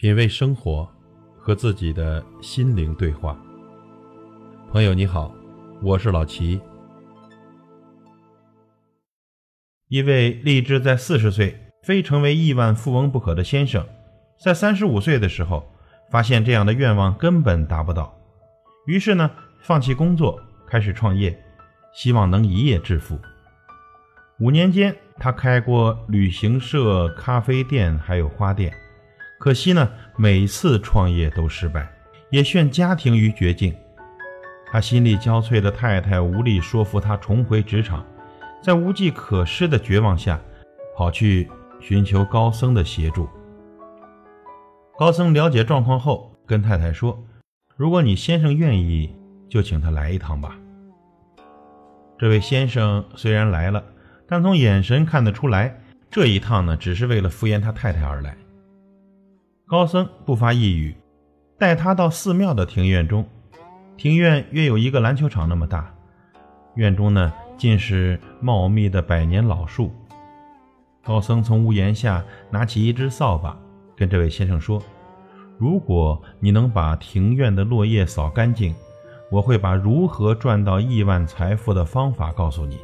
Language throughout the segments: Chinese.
品味生活，和自己的心灵对话。朋友你好，我是老齐。一位立志在四十岁非成为亿万富翁不可的先生，在三十五岁的时候，发现这样的愿望根本达不到，于是呢，放弃工作，开始创业，希望能一夜致富。五年间，他开过旅行社、咖啡店，还有花店。可惜呢，每次创业都失败，也陷家庭于绝境。他心力交瘁的太太无力说服他重回职场，在无计可施的绝望下，跑去寻求高僧的协助。高僧了解状况后，跟太太说：“如果你先生愿意，就请他来一趟吧。”这位先生虽然来了，但从眼神看得出来，这一趟呢，只是为了敷衍他太太而来。高僧不发一语，带他到寺庙的庭院中。庭院约有一个篮球场那么大，院中呢尽是茂密的百年老树。高僧从屋檐下拿起一只扫把，跟这位先生说：“如果你能把庭院的落叶扫干净，我会把如何赚到亿万财富的方法告诉你。”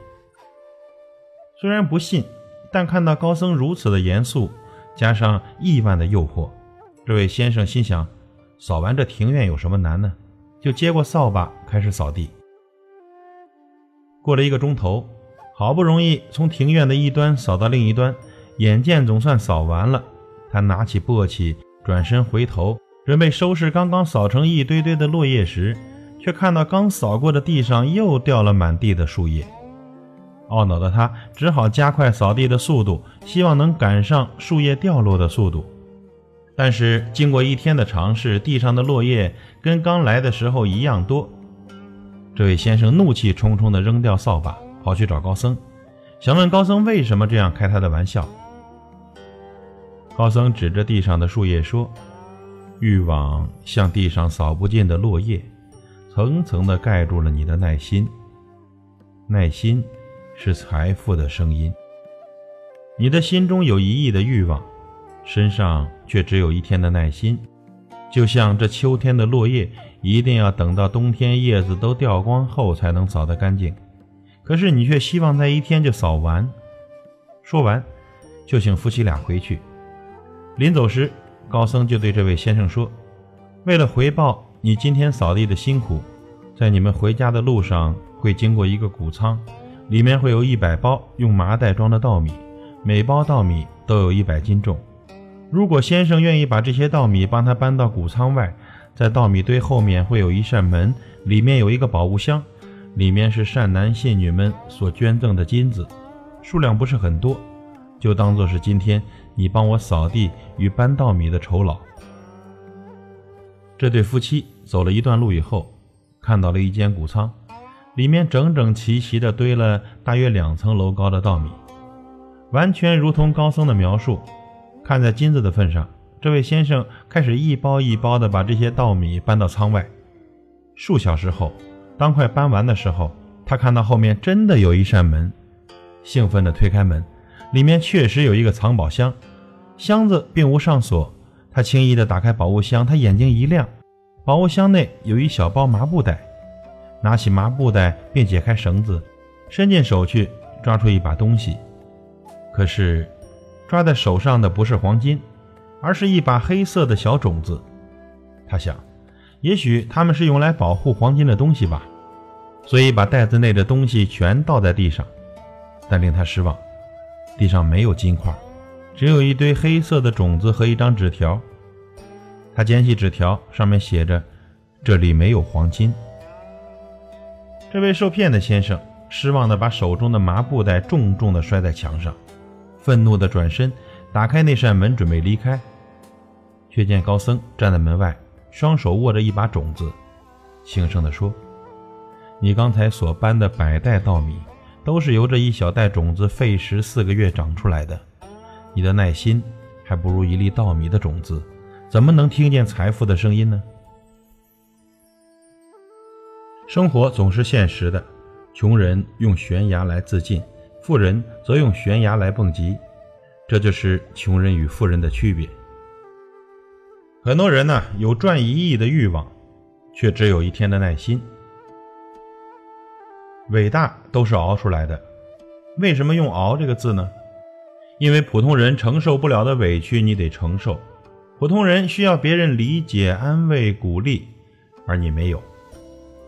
虽然不信，但看到高僧如此的严肃，加上亿万的诱惑。这位先生心想：扫完这庭院有什么难呢？就接过扫把开始扫地。过了一个钟头，好不容易从庭院的一端扫到另一端，眼见总算扫完了，他拿起簸箕，转身回头，准备收拾刚刚扫成一堆堆的落叶时，却看到刚扫过的地上又掉了满地的树叶。懊恼的他只好加快扫地的速度，希望能赶上树叶掉落的速度。但是经过一天的尝试，地上的落叶跟刚来的时候一样多。这位先生怒气冲冲地扔掉扫把，跑去找高僧，想问高僧为什么这样开他的玩笑。高僧指着地上的树叶说：“欲望像地上扫不尽的落叶，层层地盖住了你的耐心。耐心是财富的声音。你的心中有一亿的欲望。”身上却只有一天的耐心，就像这秋天的落叶，一定要等到冬天叶子都掉光后才能扫得干净。可是你却希望在一天就扫完。说完，就请夫妻俩回去。临走时，高僧就对这位先生说：“为了回报你今天扫地的辛苦，在你们回家的路上会经过一个谷仓，里面会有一百包用麻袋装的稻米，每包稻米都有一百斤重。”如果先生愿意把这些稻米帮他搬到谷仓外，在稻米堆后面会有一扇门，里面有一个宝物箱，里面是善男信女们所捐赠的金子，数量不是很多，就当做是今天你帮我扫地与搬稻米的酬劳。这对夫妻走了一段路以后，看到了一间谷仓，里面整整齐齐地堆了大约两层楼高的稻米，完全如同高僧的描述。看在金子的份上，这位先生开始一包一包地把这些稻米搬到仓外。数小时后，当快搬完的时候，他看到后面真的有一扇门，兴奋地推开门，里面确实有一个藏宝箱，箱子并无上锁。他轻易地打开宝物箱，他眼睛一亮，宝物箱内有一小包麻布袋，拿起麻布袋并解开绳子，伸进手去抓出一把东西，可是。抓在手上的不是黄金，而是一把黑色的小种子。他想，也许他们是用来保护黄金的东西吧，所以把袋子内的东西全倒在地上。但令他失望，地上没有金块，只有一堆黑色的种子和一张纸条。他捡起纸条，上面写着：“这里没有黄金。”这位受骗的先生失望地把手中的麻布袋重重地摔在墙上。愤怒地转身，打开那扇门，准备离开，却见高僧站在门外，双手握着一把种子，轻声地说：“你刚才所搬的百袋稻米，都是由这一小袋种子费时四个月长出来的。你的耐心还不如一粒稻米的种子，怎么能听见财富的声音呢？”生活总是现实的，穷人用悬崖来自尽。富人则用悬崖来蹦极，这就是穷人与富人的区别。很多人呢有赚一亿的欲望，却只有一天的耐心。伟大都是熬出来的，为什么用“熬”这个字呢？因为普通人承受不了的委屈，你得承受；普通人需要别人理解、安慰、鼓励，而你没有。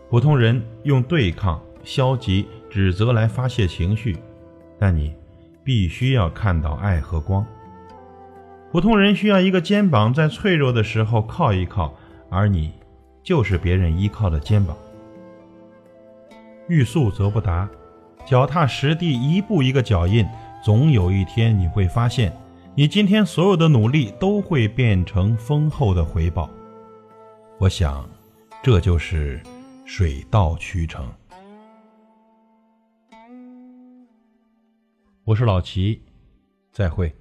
普通人用对抗、消极、指责来发泄情绪，但你必须要看到爱和光。普通人需要一个肩膀，在脆弱的时候靠一靠，而你就是别人依靠的肩膀。欲速则不达，脚踏实地，一步一个脚印，总有一天你会发现，你今天所有的努力都会变成丰厚的回报。我想，这就是水到渠成。我是老齐，再会。